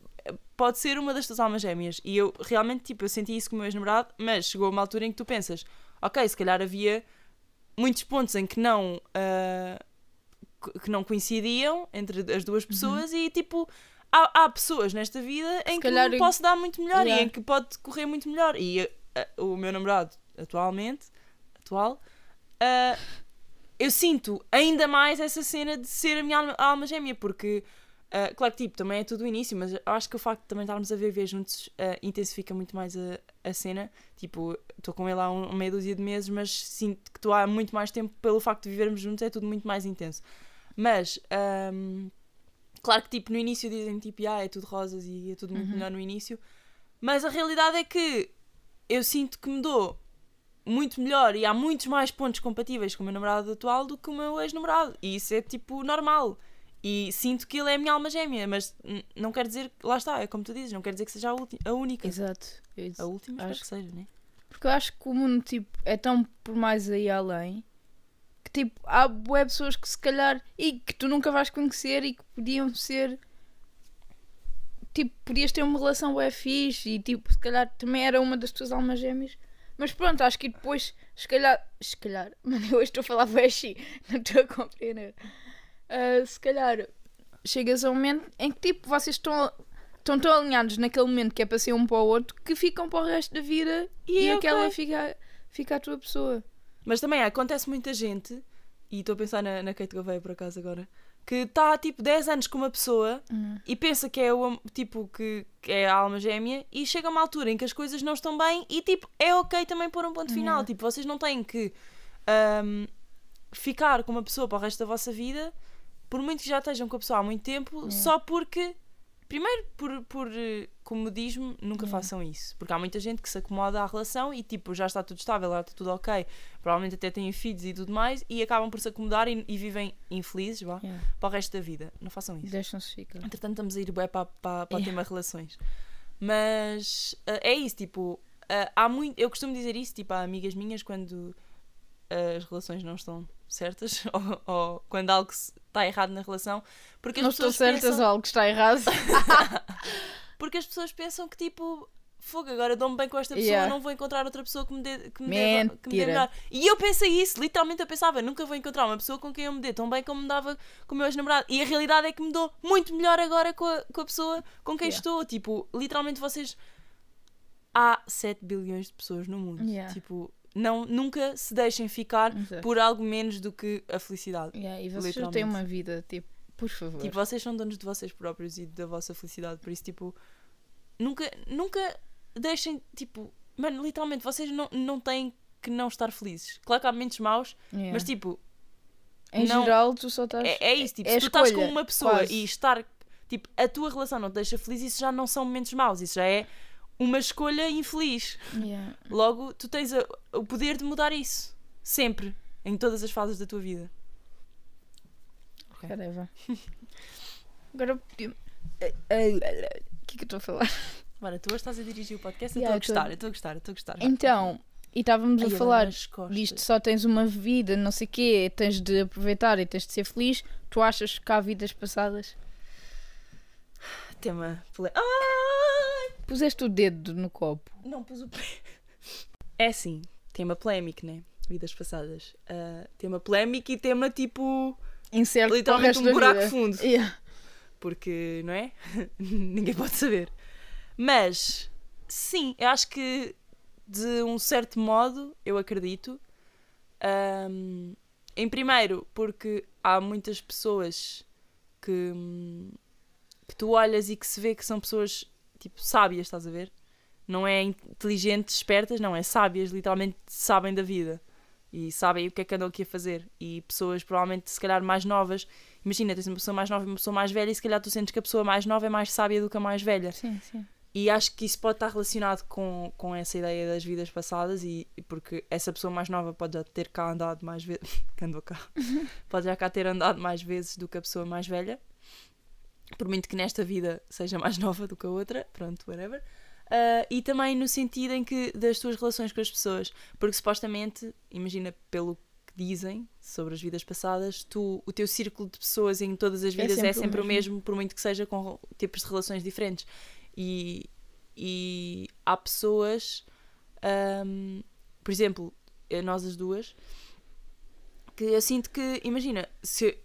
pode ser uma das tuas almas gêmeas. E eu realmente, tipo, eu senti isso com o meu ex-namorado, mas chegou uma altura em que tu pensas, ok, se calhar havia muitos pontos em que não. ah, que- não coincidiam entre as duas pessoas e tipo há, há pessoas nesta vida em que em- posso dar muito melhor Yeah. e em que pode correr muito melhor e ah, o meu namorado atualmente atual ah, eu sinto ainda mais essa cena de ser a minha alma, alma gêmea porque ah, claro que tipo, também é tudo o início, mas eu acho que o facto de também estarmos a viver juntos ah, intensifica muito mais a, a cena. Tipo, estou com ele há um, meia dúzia de meses, mas sinto que estou há muito mais tempo pelo facto de vivermos juntos, é tudo muito mais intenso. Mas, ahm, claro que tipo, no início dizem tipo, ah, é tudo rosas e é tudo muito Uhum. melhor no início, mas a realidade é que eu sinto que me dou muito melhor e há muitos mais pontos compatíveis com o meu namorado atual do que o meu ex-namorado. E isso é tipo normal. E sinto que ele é a minha alma gêmea, mas não quer dizer, lá está, é como tu dizes, não quer dizer que seja a, a única. Exato. Eu- A última, Acho- que seja, né? Porque eu acho que o mundo tipo, é tão por mais aí além que tipo, há bué pessoas que se calhar e que tu nunca vais conhecer e que podiam ser tipo, podias ter uma relação bué fixe e tipo, se calhar também era uma das tuas almas gêmeas. Mas pronto, acho que depois, se calhar, se calhar, mano, eu hoje estou a falar bué não estou a compreender. Ah, se calhar chegas a um momento em que tipo, vocês estão estão tão alinhados naquele momento que é para ser um para o outro que ficam para o resto da vida e, E é aquela ok. fica, fica a tua pessoa. Mas também acontece muita gente, e estou a pensar na, na Kate Gouveia por acaso agora, que está tipo 10 anos com uma pessoa Hum. e pensa que é o tipo que, que é a alma gêmea e chega uma altura em que as coisas não estão bem e tipo é ok também pôr um ponto final. Tipo, vocês não têm que ahm, ficar com uma pessoa para o resto da vossa vida, por muito que já estejam com a pessoa há muito tempo, Yeah. só porque. Primeiro, por, por eh, comodismo, nunca Yeah. façam isso. Porque há muita gente que se acomoda à relação e, tipo, já está tudo estável, já está tudo ok. Provavelmente até têm filhos e tudo mais e acabam por se acomodar e, e vivem infelizes, vá, Yeah. para o resto da vida. Não façam isso. Deixam-se ficar. Entretanto, estamos a ir bué para, para, para o Yeah. tema relações. Mas ah, é isso, tipo, ah, há muito. Eu costumo dizer isso, tipo, a amigas minhas quando as relações não estão certas ou, ou quando algo está errado na relação. Porque as Não estou pessoas certas, pensam, algo que está errado. Porque as pessoas pensam que tipo. Fogo, agora dou-me bem com esta pessoa, Yeah. não vou encontrar outra pessoa que me dê, que me dê, que me dê melhor. E eu pensei isso, literalmente eu pensava, nunca vou encontrar uma pessoa com quem eu me dê tão bem como me dava com o meu ex-namorado. E a realidade é que me dou muito melhor agora com a, com a pessoa com quem Yeah. estou. Tipo, literalmente vocês. Há 7 bilhões de pessoas no mundo. Yeah. Tipo, não, nunca se deixem ficar Exato. por algo menos do que a felicidade. Yeah, e vocês já têm uma vida, tipo, por favor. Tipo, vocês são donos de vocês próprios e da vossa felicidade, por isso, tipo, nunca, nunca deixem, tipo, mano, literalmente, vocês não, não têm que não estar felizes. Claro que há momentos maus, Yeah. mas, tipo, em não- geral, tu só estás. é, é isso, tipo, é se tu estás com uma pessoa quase. e estar, tipo, a tua relação não te deixa feliz, isso já não são momentos maus, isso já é uma escolha infeliz. Yeah. Logo, tu tens a- o poder de mudar isso, sempre, em todas as fases da tua vida. Ok. Whatever. Agora. eu- eh, eh, O que é que eu estou a falar? Mano, tu hoje estás a dirigir o podcast, eu Yeah, estou eu a tô- gostar, eu estou a gostar, eu estou a gostar. Então, e estávamos Ai, a falar disto, só tens uma vida, não sei o quê, tens de aproveitar e tens de ser feliz. Tu achas que há vidas passadas? Tema. Ai! Puseste o dedo no copo. Não pus o pé. É assim, tema polémico, né? Vidas passadas. Ah, tema polémico e tema tipo. Incerto literalmente um buraco vida. fundo. Yeah. Porque, não é? Ninguém pode saber. Mas, sim, eu acho que de um certo modo, eu acredito. Ahm, em primeiro, porque há muitas pessoas que, hum, que tu olhas e que se vê que são pessoas tipo sábias, estás a ver? Não é inteligentes, espertas, não, é sábias, literalmente sabem da vida e sabem o que é que andam aqui a fazer. E pessoas provavelmente se calhar mais novas, imagina, tens uma pessoa mais nova e uma pessoa mais velha, e se calhar tu sentes que a pessoa mais nova é mais sábia do que a mais velha. Sim, sim. E acho que isso pode estar relacionado com, com essa ideia das vidas passadas, e e porque essa pessoa mais nova pode já ter cá andado mais vezes, que andou cá, pode já cá ter andado mais vezes do que a pessoa mais velha, por muito que nesta vida seja mais nova do que a outra, pronto, whatever. Ah, e também no sentido em que das tuas relações com as pessoas, porque supostamente, imagina pelo que dizem sobre as vidas passadas, tu, o teu círculo de pessoas em todas as É vidas é sempre o sempre o mesmo. mesmo, por muito que seja com tipos de relações diferentes. E, e há pessoas, ahm, por exemplo, eh, nós as duas, que eu sinto que, imagina, se,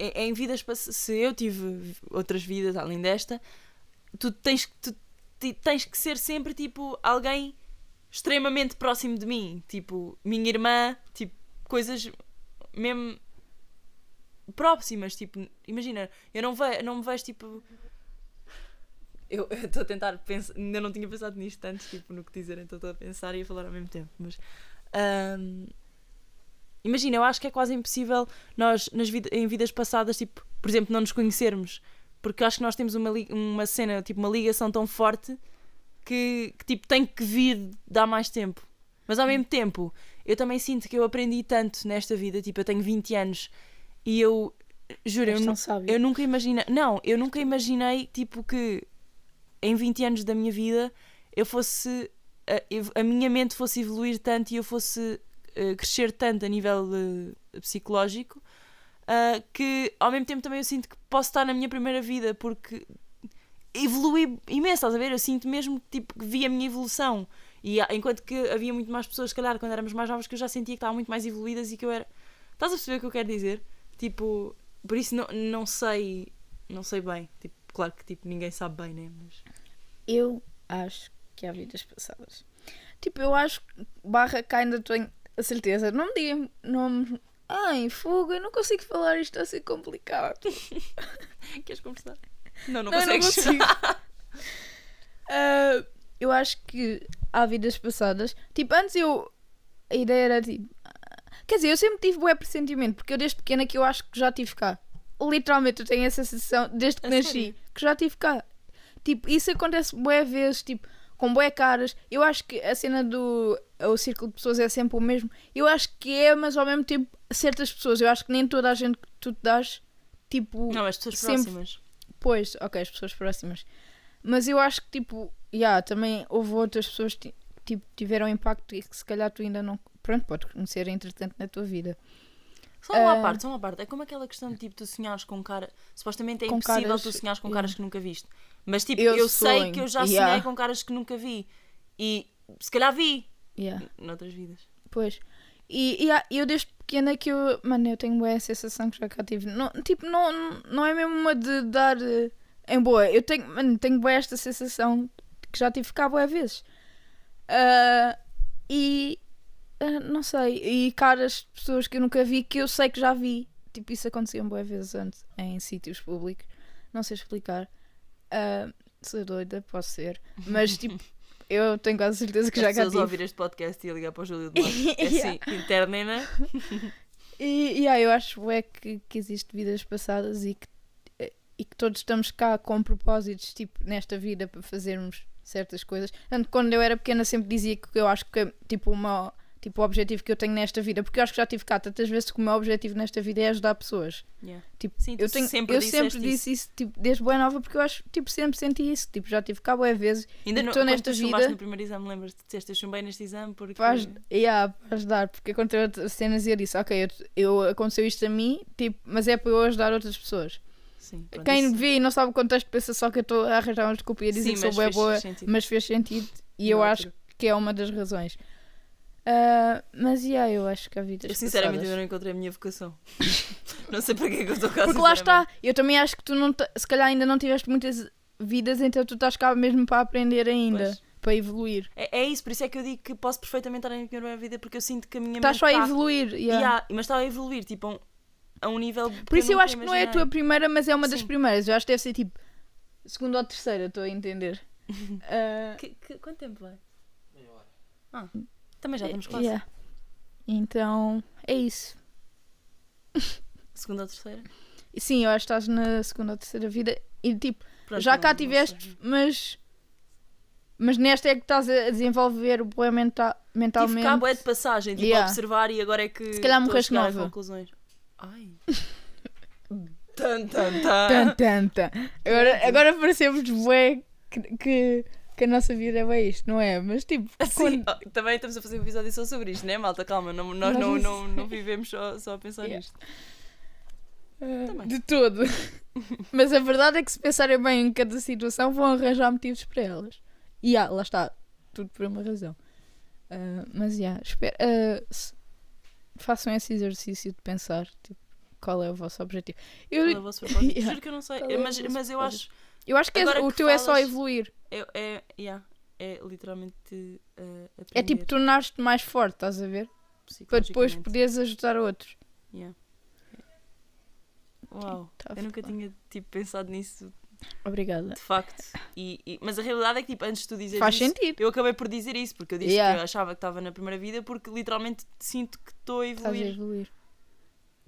em, em vidas, se eu tive outras vidas além desta, tu tens, que- tu tens que ser sempre tipo alguém extremamente próximo de mim, tipo minha irmã, tipo coisas mesmo próximas, tipo, imagina, eu não, ve não me vejo tipo. Eu estou a tentar pensar, ainda não tinha pensado nisto antes, tipo, no que dizer, então estou a pensar e a falar ao mesmo tempo, mas ahm, imagina, eu acho que é quase impossível nós nas vid em vidas passadas, tipo, por exemplo, não nos conhecermos, porque acho que nós temos uma, uma cena, tipo, uma ligação tão forte que, que, tipo, tem que vir dar mais tempo. Mas ao mesmo tempo, eu também sinto que eu aprendi tanto nesta vida, tipo, eu tenho 20 anos e eu juro, eu, eu nunca imaginei, não, eu nunca imaginei, tipo, que em 20 anos da minha vida eu fosse, a, a minha mente fosse evoluir tanto e eu fosse eh, crescer tanto a nível eh, psicológico ah, que ao mesmo tempo também eu sinto que posso estar na minha primeira vida porque evolui imenso, estás a ver? Eu sinto mesmo tipo, que vi a minha evolução. E há- enquanto que havia muito mais pessoas, se calhar, quando éramos mais novos, que eu já sentia que estavam muito mais evoluídas e que eu era. Estás a perceber o que eu quero dizer? Tipo, por isso não, não sei. Não sei bem. Tipo, claro que tipo, ninguém sabe bem, né? Mas. Eu acho que há vidas passadas. Tipo, eu acho que barra que ainda tenho a certeza. Não me digam nomes. Ai, fuga, eu não consigo falar isto está a ser complicado. Queres conversar? Não, não Não, eu não consegues. consigo. Ah, eu acho que há vidas passadas. Tipo, antes eu. A ideia era tipo. Quer dizer, eu sempre tive bué pressentimento, porque eu desde pequena que eu acho que já tive cá. Literalmente, eu tenho essa sensação desde que A nasci, sério? que já tive cá. Tipo, isso acontece bué vezes, tipo, com bué caras. Eu acho que a cena do o círculo de pessoas é sempre o mesmo. Eu acho que é, mas ao mesmo tempo, certas pessoas. Eu acho que nem toda a gente que tu te dás, tipo, Não, as pessoas Sempre- próximas. Pois, ok, as pessoas próximas. Mas eu acho que, tipo, yeah, também houve outras pessoas que tipo, tiveram impacto e que se calhar tu ainda não. Pronto, podes conhecer entretanto na tua vida. Só uma Ah. parte, só uma parte. É como aquela questão de tipo, tu sonhares com cara. Supostamente é Com impossível caras- tu sonhares com yeah. caras que nunca viste. Mas tipo, Eu eu, sei que eu já yeah. sonhei com caras que nunca vi. E se calhar vi Yeah, noutras vidas. pois. E, e há- eu desde pequena que eu. Mano, eu tenho boa sensação que já cá tive. Não, tipo, não, não é mesmo uma de dar. eh, em boa. Eu tenho, mano, tenho boa esta sensação que já tive cá boa vezes. Ah, e. ah, não sei. E caras de pessoas que eu nunca vi que eu sei que já vi. Tipo, isso acontecia boas vezes antes em sítios públicos. Não sei explicar. Ah, sou doida, posso ser. Mas tipo, eu tenho quase certeza que As já cá tive. ouvir este podcast e ligar para o Júlio de Matos. É Yeah. assim, interna, E, e aí eu acho é que, que existe vidas passadas e que, e que todos estamos cá com propósitos, tipo, nesta vida para fazermos certas coisas. Quando eu era pequena sempre dizia que eu acho que tipo, uma, tipo, o objetivo que eu tenho nesta vida, porque eu acho que já tive cá tantas vezes que o meu objetivo nesta vida é ajudar pessoas. Yeah. Tipo, Sim, eu, tenho, sempre eu sempre disse isso, tipo, desde boa nova, porque eu acho, tipo, sempre senti isso. Tipo, já tive cá boas vezes Ainda não, estou nesta vida- no primeiro exame, lembras-te de disseste eu chumbei neste exame porque... aj- yeah, para ajudar, porque aconteceu outras cenas e eu disse, ok, eu, eu- aconteceu isto a mim, tipo, mas é para eu ajudar outras pessoas. Sim, pronto, Quem isso- vê e não sabe o contexto pensa só que eu estou a arranjar uma desculpa e a dizer Sim, que sou boa, sentido. mas fez sentido e eu Na acho altura. que é uma das razões. Ah, mas yeah, eu acho que há vidas Eu sinceramente ainda passadas. não encontrei a minha vocação. não sei para que é que eu estou cá, Porque lá está, sinceramente. eu também acho que tu não se calhar ainda não tiveste muitas vidas, então tu estás cá mesmo para aprender ainda, Pois. para evoluir. É, é isso, por isso é que eu digo que posso perfeitamente estar na minha primeira vida porque eu sinto que a minha Estás mente só a está- evoluir. yeah. Yeah, mas está a evoluir, tipo, a um, a um nível. Por isso eu, nunca acho que não é a tua primeira, mas é uma das Sim. primeiras. Eu acho que deve ser tipo segunda ou terceira, estou a entender. Ah, Que- que- quanto tempo vai? Ah, também já estamos quase. yeah. Então é isso. Segunda ou terceira? Sim, eu acho que estás na segunda ou terceira vida e tipo, Pronto, já cá não tiveste, mas mas nesta é que estás a desenvolver o bué menta Tive mentalmente. cá bué de passagem, tipo, Yeah. a observar e agora é que. Se calhar morreste nova. conclusões. Ai. tan, tan, tan. Tan, tan, tan. Agora, agora parecemos bué que, que, que a nossa vida é bué isto, não é? Mas tipo, Sim, quando- oh, também estamos a fazer um episódio só sobre isto, né, malta? Calma, não, nós não, não- não, não vivemos só, só a pensar Yeah. nisto. Ah, Também. de todo. Mas a verdade é que se pensarem bem em cada situação, vão arranjar motivos para elas. E há, lá está, tudo por uma razão. Ah, mas já, espero, ah, se- façam esse exercício de pensar tipo, qual é o vosso objetivo. Eu, Qual é o vosso propósito? Yeah. Juro que eu não sei. É mas, mas eu acho. Eu acho que é- o que teu é só falas- evoluir. É, é, yeah, é literalmente. Uh, É tipo, tornar-te mais forte, estás a ver? Para depois poderes ajudar outros. Yeah. Uau, Tá eu nunca tinha tipo, pensado nisso Obrigada. de facto. E, e- mas a realidade é que tipo, antes de tu dizeres Faz isso, sentido. eu acabei por dizer isso, porque eu disse Yeah. que eu achava que estava na primeira vida, porque literalmente sinto que estou a Estás a evoluir. evoluir.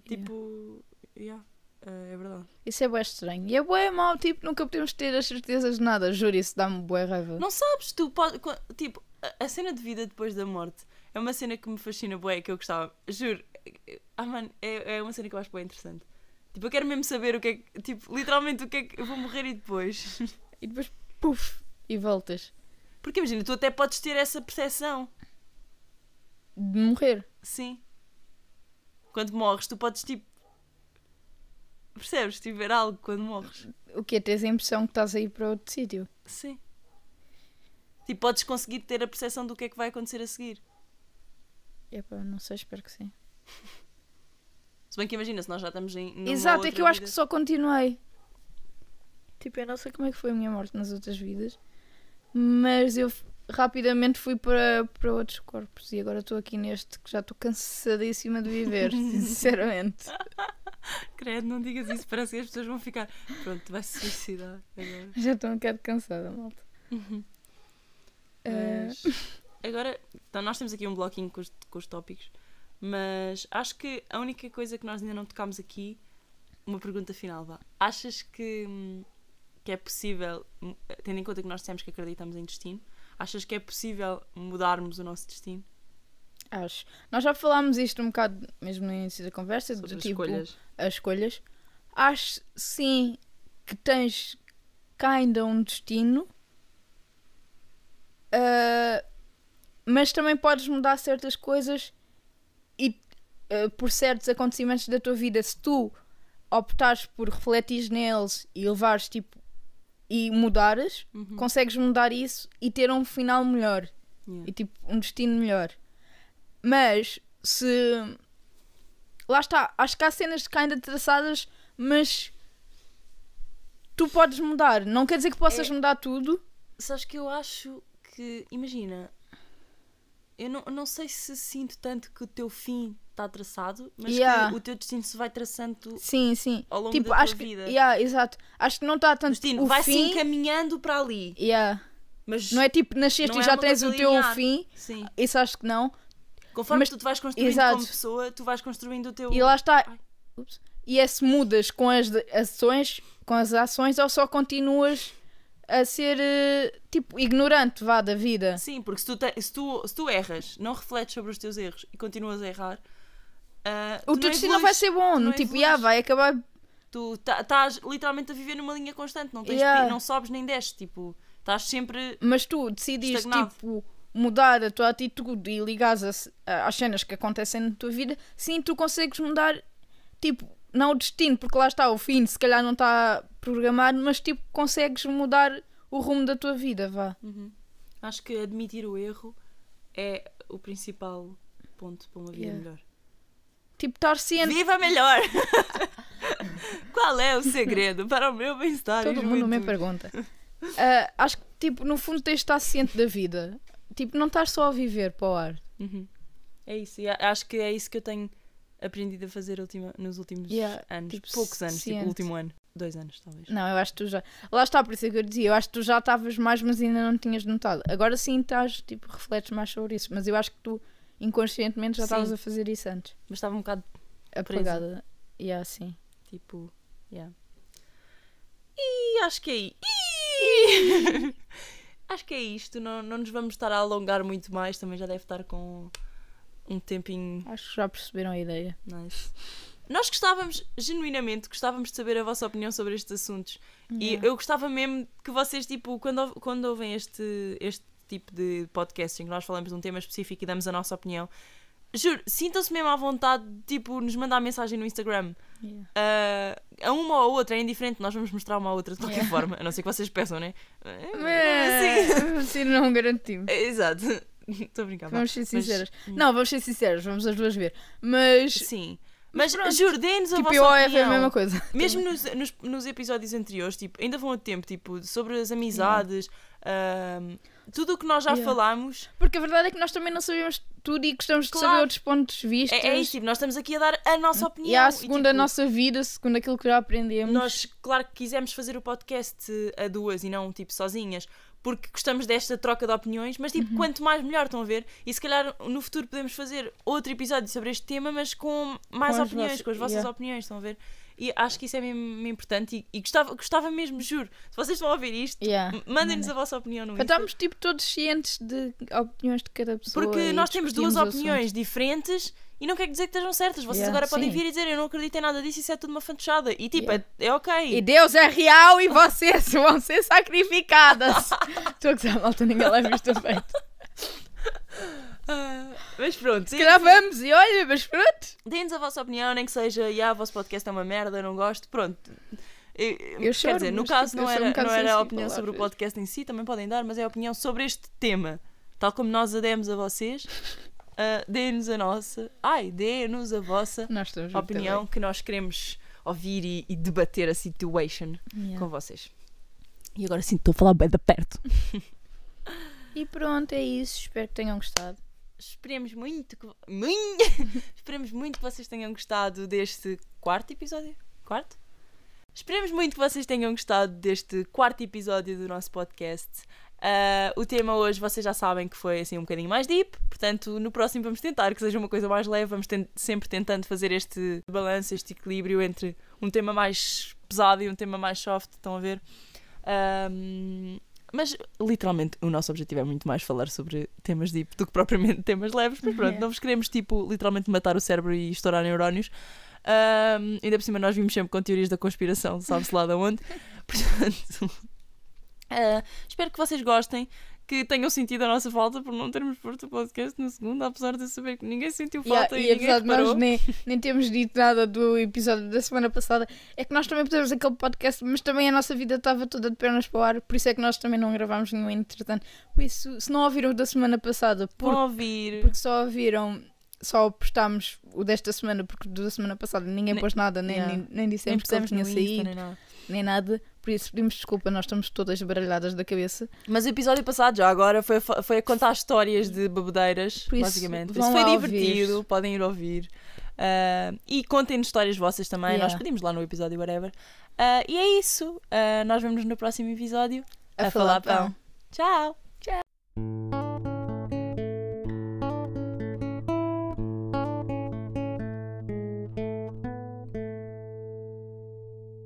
Tipo, yeah, uh, é verdade. Isso é bué estranho. E é bué mau, tipo, nunca podemos ter as certezas de nada. Juro, isso dá-me bué raiva. Não sabes, tu podes. Tipo, a, a cena de vida depois da morte é uma cena que me fascina, bué, que eu gostava. Juro. Ah, mano, é, é uma cena que eu acho bué interessante. Tipo, eu quero mesmo saber o que é que. Tipo, literalmente o que é que. Eu vou morrer e depois. E depois, puf, e voltas. Porque imagina, tu até podes ter essa percepção. De morrer. Sim. Quando morres, tu podes tipo. Percebes? Tipo, ver algo quando morres. O que Tens a impressão que estás a ir para outro sítio. Sim. Tipo, podes conseguir ter a percepção do que é que vai acontecer a seguir. Epá, não sei, espero que sim. Se bem que imagina, se nós já estamos em. Exato, é que eu acho vida- que só continuei. Tipo, eu não sei como é que foi a minha morte nas outras vidas, mas eu rapidamente fui para, para outros corpos e agora estou aqui neste que já estou cansadíssima de viver, sinceramente. Credo, não digas isso, parece que as pessoas vão ficar. Pronto, vai se suicidar agora. Já estou um bocado cansada, malta. Eh, Mas, agora, então nós temos aqui um bloquinho com os, com os tópicos, mas acho que a única coisa que nós ainda não tocámos aqui, uma pergunta final, vá. Achas que, que é possível, tendo em conta que nós dissemos que acreditamos em destino, achas que é possível mudarmos o nosso destino? acho. Nós já falámos isto um bocado mesmo no início da conversa, Sobre as tipo escolhas? As escolhas. Acho sim que tens ainda um destino, ah, mas também podes mudar certas coisas e ah, por certos acontecimentos da tua vida, se tu optares por refletir neles e levares tipo e mudares, Uhum. consegues mudar isso e ter um final melhor Yeah. e tipo um destino melhor. Mas se lá está, acho que há cenas que ainda traçadas, mas tu podes mudar. Não quer dizer que possas É- mudar tudo. Sabes que eu acho que, imagina, eu não, não sei se sinto tanto que o teu fim está traçado, mas Yeah. que o teu destino se vai traçando Sim, sim. ao longo Tipo, da tua acho que vida. yeah, exato. Acho que não está tanto destino o vai se fim. encaminhando para ali. Yeah. Mas Não é tipo nasceste e é já tens o teu fim. sim. Isso acho que não. Conforme Mas- tu te vais construindo Exato. como pessoa, tu vais construindo o teu. E lá está. Ai. Ups. E é se mudas com as ações, com as ações ou só continuas a ser eh, tipo ignorante vá da vida. Sim, porque se tu, te- se, tu, se tu erras, não refletes sobre os teus erros e continuas a errar, ah, O teu destino não vai ser bom, não tipo, yeah, vai acabar. Tu tá- estás literalmente a viver numa linha constante, não, tens Yeah. não sobes nem desces, tipo, estás sempre. Mas tu decidiste Estagnado. tipo mudar a tua atitude e ligares a a- às cenas que acontecem na tua vida, sim, tu consegues mudar, tipo, não o destino, porque lá está o fim, se calhar não está programado, mas tipo, consegues mudar o rumo da tua vida, vá. Uhum. Acho que admitir o erro é o principal ponto para uma vida Yeah. melhor. Tipo, estar ciente. Viva melhor! Qual é o segredo para o meu bem-estar? Todo mundo me pergunta. Ah, acho que, tipo, no fundo tens de estar ciente da vida. Tipo, não estás só a viver para o ar. Uhum. É isso, e acho que é isso que eu tenho aprendido a fazer ultima- nos últimos Yeah, anos. tipo, Poucos anos, tipo ciente. o último ano. Dois anos, talvez. Não, eu acho que tu já. Lá está, por isso é que eu dizia. Eu acho que tu já estavas mais, mas ainda não tinhas notado. Agora sim estás, tipo, refletes mais sobre isso. Mas eu acho que tu inconscientemente já estavas a fazer isso antes. Mas estava um bocado Apagada. E assim. tipo. Yeah. E acho que é. Ih! acho que é isto. Não, não nos vamos estar a alongar muito mais. Também já deve estar com um tempinho Acho que já perceberam a ideia. nice. Nós gostávamos, genuinamente, gostávamos de saber a vossa opinião sobre estes assuntos. E eu gostava mesmo que vocês, tipo, quando, quando ouvem este, este tipo de podcast em que nós falamos de um tema específico e damos a nossa opinião, juro, sintam-se mesmo à vontade, tipo, nos mandar mensagem no Instagram. Yeah. Uh, a uma ou a outra é indiferente, nós vamos mostrar uma à outra de qualquer Yeah. forma, a não ser que vocês peçam, né? É, assim não garantimos. É, Exato. Estou a brincar. Vamos ser Mas- sinceras. Não, vamos ser sinceras, vamos as duas ver. Mas, Sim. Mas pronto. juro, deem-nos a tipo, vossa eu é opinião. a mesma coisa. Mesmo nos, nos, nos episódios anteriores, tipo, ainda vão a tempo, tipo, sobre as amizades, ahm, tudo o que nós já Yeah. falámos. Porque a verdade é que nós também não sabemos tudo e gostamos de Claro. saber outros pontos de vista. É, é isso, tipo, nós estamos aqui a dar a nossa opinião. E há a e, segunda a tipo, nossa vida, segundo aquilo que já aprendemos. Nós, claro que quisemos fazer o podcast a duas e não, tipo, sozinhas, porque gostamos desta troca de opiniões, mas, Uhum. tipo, quanto mais melhor, estão a ver? E se calhar no futuro podemos fazer outro episódio sobre este tema, mas com mais Com opiniões, vossas- com as vossas yeah. opiniões, estão a ver? E acho que isso é mesmo importante e, e gostava, gostava mesmo, juro. Se vocês estão a ouvir isto, Yeah. mandem-nos a vossa opinião no Para Insta. estarmos tipo, todos cientes de opiniões de cada pessoa. Porque nós temos duas opiniões diferentes e não quer dizer que estejam certas. Vocês Yeah, agora podem sim. vir e dizer eu não acredito em nada disso, isso é tudo uma fantochada. E tipo, Yeah. é, é ok. E Deus é real e vocês vão ser sacrificadas. Estou a gozar, malta, ninguém leva isto a feito. Ah, mas pronto, Se calhar vamos e olha, mas pronto. deem-nos a vossa opinião, nem que seja, yeah, o vosso podcast é uma merda, não gosto, pronto. Eu, quer choro, dizer, no mas, caso tipo, não eu era, um não era a opinião sobre o podcast em si, também podem dar, mas é a opinião sobre este tema. Tal como nós a demos a vocês, ah, deem-nos a nossa, ai, deem-nos a vossa opinião que nós queremos ouvir e, e debater a situation Yeah. com vocês. E agora sim, estou a falar bem de perto. E pronto, é isso. Espero que tenham gostado. Esperemos muito que. Muito! Esperemos muito que vocês tenham gostado deste quarto episódio. Quarto? Esperemos muito que vocês tenham gostado deste quarto episódio do nosso podcast. Ah, o tema hoje vocês já sabem que foi assim um bocadinho mais deep, portanto, no próximo vamos tentar que seja uma coisa mais leve, vamos sempre tentando fazer este balanço, este equilíbrio entre um tema mais pesado e um tema mais soft, estão a ver? Ahm, mas literalmente o nosso objetivo é muito mais falar sobre temas deep do que propriamente temas leves, mas pronto, Yeah. não vos queremos tipo literalmente matar o cérebro e estourar neurónios. Ahm, ainda por cima nós vimos sempre com teorias da conspiração, sabe-se lá de onde. Portanto, ah, espero que vocês gostem, que tenham sentido a nossa falta por não termos posto o podcast no segundo, apesar de saber que ninguém sentiu Yeah, falta e, e ninguém apesar de nós reparou. nem, nem termos dito nada do episódio da semana passada, é que nós também pusemos aquele podcast, mas também a nossa vida estava toda de pernas para o ar, por isso é que nós também não gravámos nenhum entretanto. Por isso, se não ouviram o da semana passada, por, ouvir. porque só ouviram, só postámos o desta semana, porque da semana passada ninguém Nem- pôs nada, nem, Yeah. nem, nem Nem dissemos que ele tinha saído, nem nada. nem nada. Por isso, pedimos desculpa, nós estamos todas baralhadas da cabeça. Mas o episódio passado já agora foi, a foi a contar histórias de babadeiras, Por isso, basicamente. Por isso foi divertido, ouvir. podem ir ouvir. Ah, e contem-nos histórias vossas também, nós Yeah. pedimos lá no episódio, whatever. Ah, e é isso. Ah, nós vemos no próximo episódio. A, falar pão. Tchau!